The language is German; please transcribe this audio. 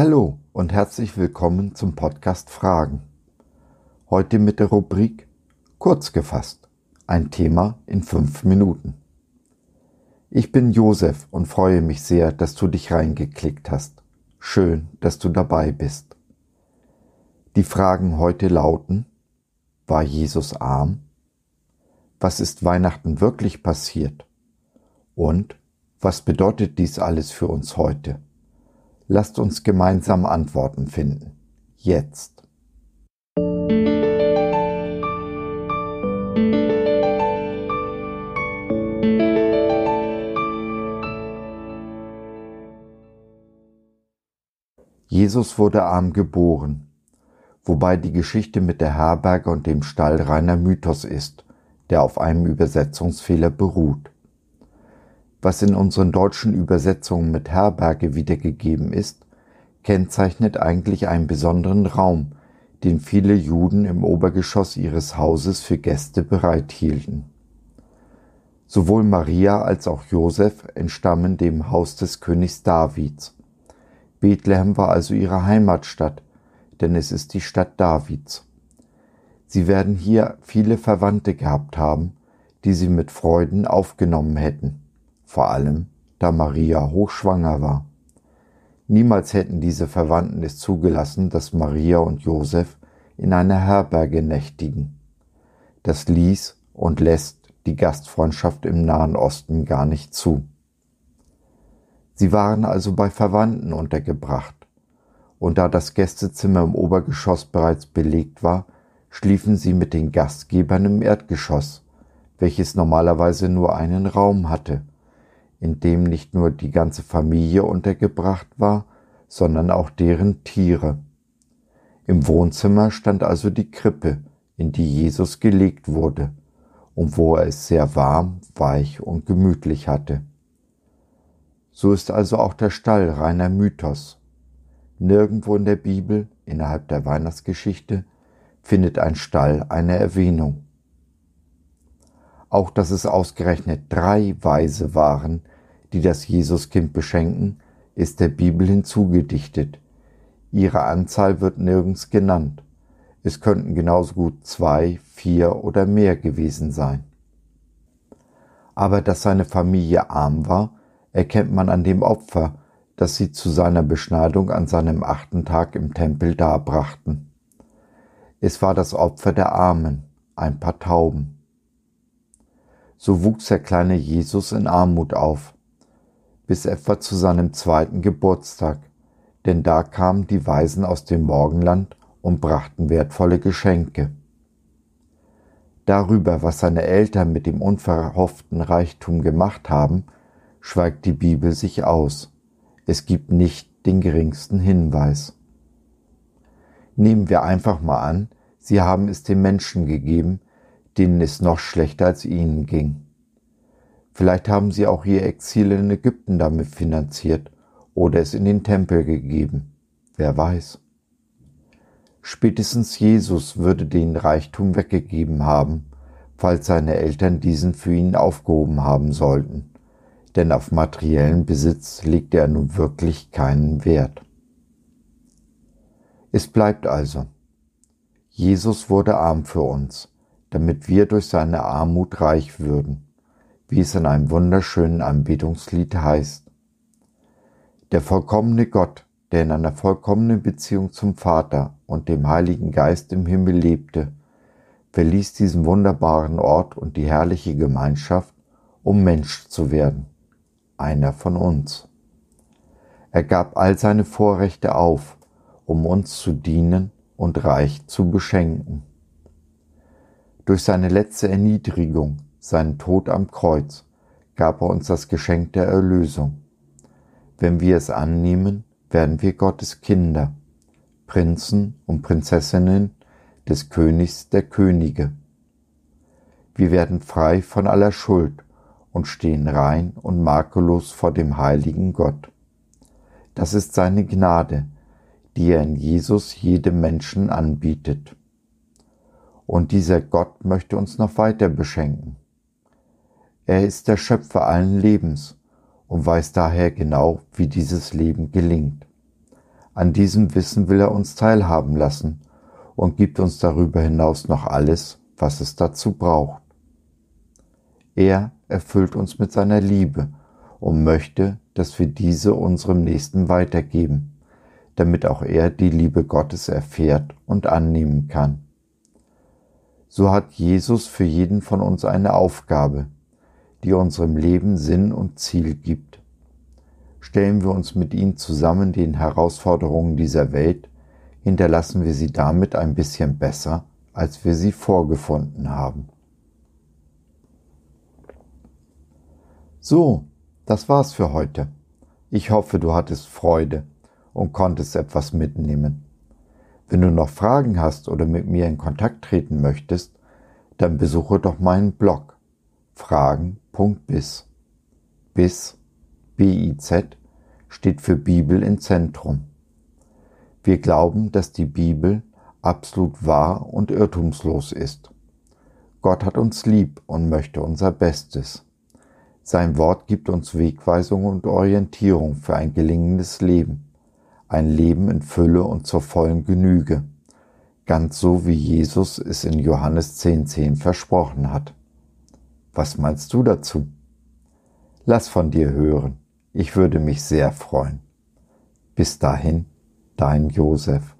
Hallo und herzlich willkommen zum Podcast Fragen. Heute mit der Rubrik Kurz gefasst. Ein Thema in fünf Minuten. Ich bin Josef und freue mich sehr, dass du dich reingeklickt hast. Schön, dass du dabei bist. Die Fragen heute lauten, war Jesus arm? Was ist Weihnachten wirklich passiert? Und was bedeutet dies alles für uns heute? Lasst uns gemeinsam Antworten finden. Jetzt. Jesus wurde arm geboren, wobei die Geschichte mit der Herberge und dem Stall reiner Mythos ist, der auf einem Übersetzungsfehler beruht. Was in unseren deutschen Übersetzungen mit Herberge wiedergegeben ist, kennzeichnet eigentlich einen besonderen Raum, den viele Juden im Obergeschoss ihres Hauses für Gäste bereithielten. Sowohl Maria als auch Josef entstammen dem Haus des Königs Davids. Bethlehem war also ihre Heimatstadt, denn es ist die Stadt Davids. Sie werden hier viele Verwandte gehabt haben, die sie mit Freuden aufgenommen hätten vor allem da Maria hochschwanger war. Niemals hätten diese Verwandten es zugelassen, dass Maria und Josef in einer Herberge nächtigen. Das ließ und lässt die Gastfreundschaft im Nahen Osten gar nicht zu. Sie waren also bei Verwandten untergebracht, und da das Gästezimmer im Obergeschoss bereits belegt war, schliefen sie mit den Gastgebern im Erdgeschoss, welches normalerweise nur einen Raum hatte, in dem nicht nur die ganze Familie untergebracht war, sondern auch deren Tiere. Im Wohnzimmer stand also die Krippe, in die Jesus gelegt wurde und wo er es sehr warm, weich und gemütlich hatte. So ist also auch der Stall reiner Mythos. Nirgendwo in der Bibel, innerhalb der Weihnachtsgeschichte, findet ein Stall eine Erwähnung. Auch dass es ausgerechnet drei Weise waren, die das Jesuskind beschenken, ist der Bibel hinzugedichtet. Ihre Anzahl wird nirgends genannt. Es könnten genauso gut zwei, vier oder mehr gewesen sein. Aber dass seine Familie arm war, erkennt man an dem Opfer, das sie zu seiner Beschneidung an seinem achten Tag im Tempel darbrachten. Es war das Opfer der Armen, ein paar Tauben. So wuchs der kleine Jesus in Armut auf, bis etwa zu seinem zweiten Geburtstag, denn da kamen die Weisen aus dem Morgenland und brachten wertvolle Geschenke. Darüber, was seine Eltern mit dem unverhofften Reichtum gemacht haben, schweigt die Bibel sich aus. Es gibt nicht den geringsten Hinweis. Nehmen wir einfach mal an, sie haben es den Menschen gegeben, denen es noch schlechter als ihnen ging. Vielleicht haben sie auch ihr Exil in Ägypten damit finanziert oder es in den Tempel gegeben. Wer weiß. Spätestens Jesus würde den Reichtum weggegeben haben, falls seine Eltern diesen für ihn aufgehoben haben sollten, denn auf materiellen Besitz legte er nun wirklich keinen Wert. Es bleibt also, Jesus wurde arm für uns, damit wir durch seine Armut reich würden wie es in einem wunderschönen Anbetungslied heißt. Der vollkommene Gott, der in einer vollkommenen Beziehung zum Vater und dem Heiligen Geist im Himmel lebte, verließ diesen wunderbaren Ort und die herrliche Gemeinschaft, um Mensch zu werden, einer von uns. Er gab all seine Vorrechte auf, um uns zu dienen und reich zu beschenken. Durch seine letzte Erniedrigung seinen Tod am Kreuz, gab er uns das Geschenk der Erlösung. Wenn wir es annehmen, werden wir Gottes Kinder, Prinzen und Prinzessinnen des Königs der Könige. Wir werden frei von aller Schuld und stehen rein und makellos vor dem heiligen Gott. Das ist seine Gnade, die er in Jesus jedem Menschen anbietet. Und dieser Gott möchte uns noch weiter beschenken. Er ist der Schöpfer allen Lebens und weiß daher genau, wie dieses Leben gelingt. An diesem Wissen will er uns teilhaben lassen und gibt uns darüber hinaus noch alles, was es dazu braucht. Er erfüllt uns mit seiner Liebe und möchte, dass wir diese unserem Nächsten weitergeben, damit auch er die Liebe Gottes erfährt und annehmen kann. So hat Jesus für jeden von uns eine Aufgabe, die unserem Leben Sinn und Ziel gibt. Stellen wir uns mit ihm zusammen den Herausforderungen dieser Welt, hinterlassen wir sie damit ein bisschen besser, als wir sie vorgefunden haben. So, das war's für heute. Ich hoffe, du hattest Freude und konntest etwas mitnehmen. Wenn du noch Fragen hast oder mit mir in Kontakt treten möchtest, dann besuche doch meinen Blog fragen.biz. Biz, B-I-Z, steht für Bibel im Zentrum. Wir glauben, dass die Bibel absolut wahr und irrtumslos ist. Gott hat uns lieb und möchte unser Bestes. Sein Wort gibt uns Wegweisung und Orientierung für ein gelingendes Leben ein Leben in Fülle und zur vollen Genüge, ganz so wie Jesus es in Johannes 10.10 10 versprochen hat. Was meinst du dazu? Lass von dir hören, ich würde mich sehr freuen. Bis dahin, dein Josef.